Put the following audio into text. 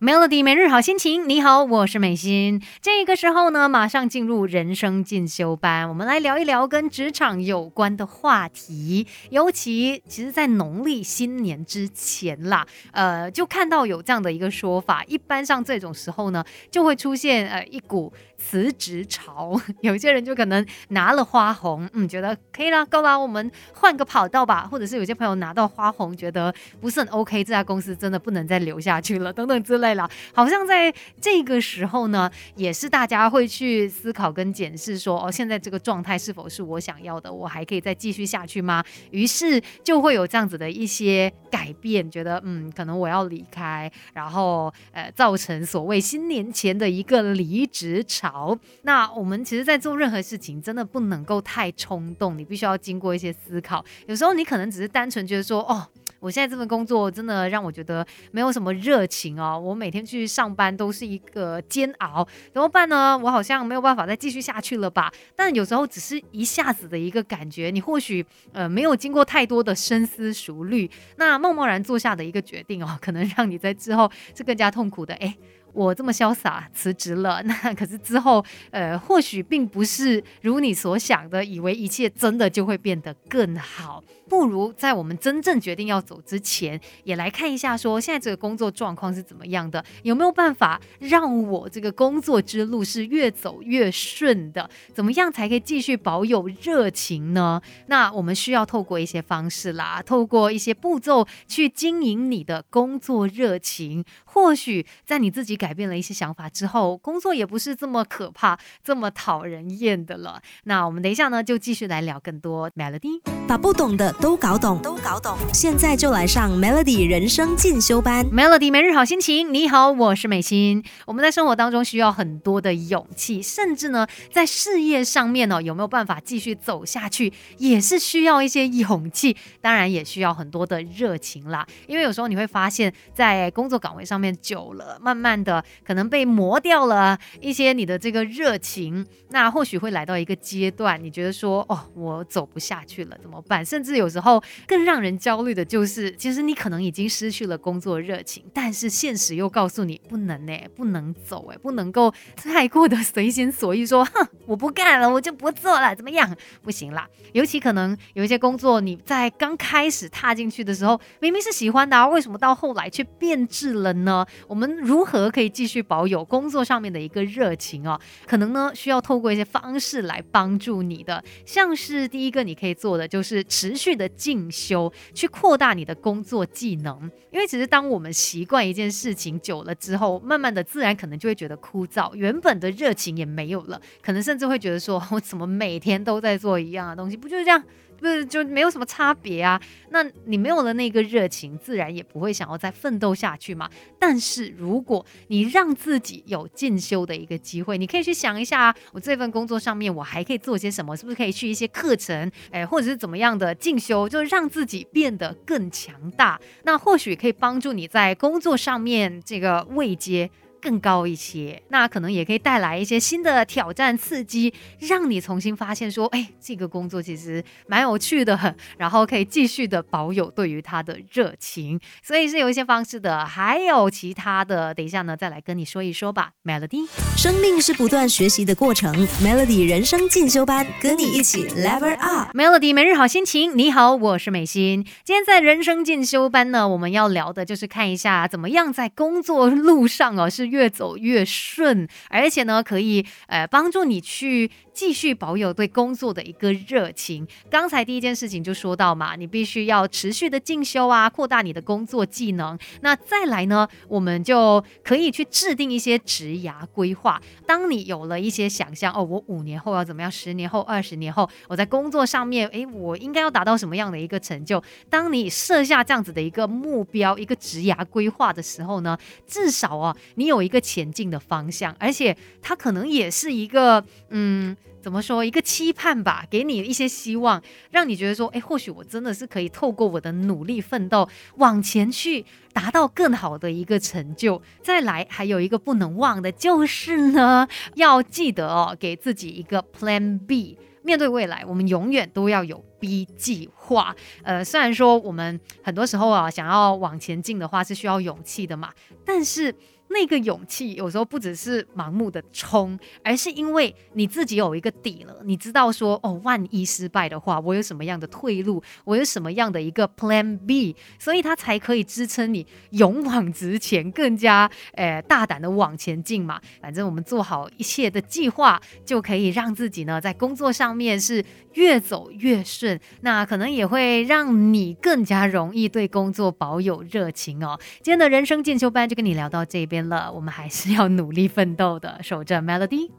Melody 每日好心情，你好，我是美心。这个时候呢，马上进入人生进修班，我们来聊一聊跟职场有关的话题。尤其其实，在农历新年之前啦，呃，就看到有这样的一个说法，一般上这种时候呢，就会出现呃一股。辞职潮，有些人就可能拿了花红，嗯，觉得可以了，够了，我们换个跑道吧。或者是有些朋友拿到花红，觉得不是很 OK，这家公司真的不能再留下去了，等等之类了。好像在这个时候呢，也是大家会去思考跟检视，说哦，现在这个状态是否是我想要的？我还可以再继续下去吗？于是就会有这样子的一些改变，觉得嗯，可能我要离开，然后呃，造成所谓新年前的一个离职潮。好，那我们其实，在做任何事情，真的不能够太冲动，你必须要经过一些思考。有时候你可能只是单纯觉得说，哦，我现在这份工作真的让我觉得没有什么热情哦，我每天去上班都是一个煎熬，怎么办呢？我好像没有办法再继续下去了吧？但有时候只是一下子的一个感觉，你或许呃没有经过太多的深思熟虑，那贸贸然做下的一个决定哦，可能让你在之后是更加痛苦的。哎。我这么潇洒辞职了，那可是之后，呃，或许并不是如你所想的，以为一切真的就会变得更好。不如在我们真正决定要走之前，也来看一下，说现在这个工作状况是怎么样的，有没有办法让我这个工作之路是越走越顺的？怎么样才可以继续保有热情呢？那我们需要透过一些方式啦，透过一些步骤去经营你的工作热情。或许在你自己改变了一些想法之后，工作也不是这么可怕、这么讨人厌的了。那我们等一下呢，就继续来聊更多 Melody，把不懂的。都搞懂，都搞懂。现在就来上 Melody 人生进修班。Melody 每日好心情，你好，我是美心。我们在生活当中需要很多的勇气，甚至呢，在事业上面呢，有没有办法继续走下去，也是需要一些勇气。当然，也需要很多的热情啦。因为有时候你会发现，在工作岗位上面久了，慢慢的可能被磨掉了一些你的这个热情。那或许会来到一个阶段，你觉得说，哦，我走不下去了，怎么办？甚至。有时候更让让人焦虑的就是，其实你可能已经失去了工作热情，但是现实又告诉你不能呢，不能走哎，不能够太过的随心所欲，说哼，我不干了，我就不做了，怎么样？不行啦。尤其可能有一些工作，你在刚开始踏进去的时候，明明是喜欢的，为什么到后来却变质了呢？我们如何可以继续保有工作上面的一个热情哦？可能呢，需要透过一些方式来帮助你的，像是第一个你可以做的就是持续。的进修，去扩大你的工作技能，因为其实当我们习惯一件事情久了之后，慢慢的自然可能就会觉得枯燥，原本的热情也没有了，可能甚至会觉得说，我怎么每天都在做一样的东西，不就是这样？不是就没有什么差别啊？那你没有了那个热情，自然也不会想要再奋斗下去嘛。但是如果你让自己有进修的一个机会，你可以去想一下，我这份工作上面我还可以做些什么？是不是可以去一些课程，哎，或者是怎么样的进修，就让自己变得更强大？那或许可以帮助你在工作上面这个位阶。更高一些，那可能也可以带来一些新的挑战、刺激，让你重新发现说，哎，这个工作其实蛮有趣的，然后可以继续的保有对于它的热情。所以是有一些方式的，还有其他的，等一下呢再来跟你说一说吧。Melody，生命是不断学习的过程，Melody 人生进修班，跟你一起 Level Up。Melody 每日好心情，你好，我是美心。今天在人生进修班呢，我们要聊的就是看一下怎么样在工作路上哦是。越走越顺，而且呢，可以呃帮助你去继续保有对工作的一个热情。刚才第一件事情就说到嘛，你必须要持续的进修啊，扩大你的工作技能。那再来呢，我们就可以去制定一些职涯规划。当你有了一些想象，哦，我五年后要怎么样？十年后、二十年后，我在工作上面，诶，我应该要达到什么样的一个成就？当你设下这样子的一个目标、一个职涯规划的时候呢，至少啊，你有。一个前进的方向，而且它可能也是一个，嗯，怎么说，一个期盼吧，给你一些希望，让你觉得说，哎，或许我真的是可以透过我的努力奋斗往前去，达到更好的一个成就。再来，还有一个不能忘的就是呢，要记得哦，给自己一个 Plan B。面对未来，我们永远都要有 B 计划。呃，虽然说我们很多时候啊，想要往前进的话是需要勇气的嘛，但是。那个勇气有时候不只是盲目的冲，而是因为你自己有一个底了，你知道说哦，万一失败的话，我有什么样的退路，我有什么样的一个 Plan B，所以它才可以支撑你勇往直前，更加诶大胆的往前进嘛。反正我们做好一切的计划，就可以让自己呢在工作上面是越走越顺，那可能也会让你更加容易对工作保有热情哦。今天的人生进修班就跟你聊到这边了，我们还是要努力奋斗的，守着 Melody。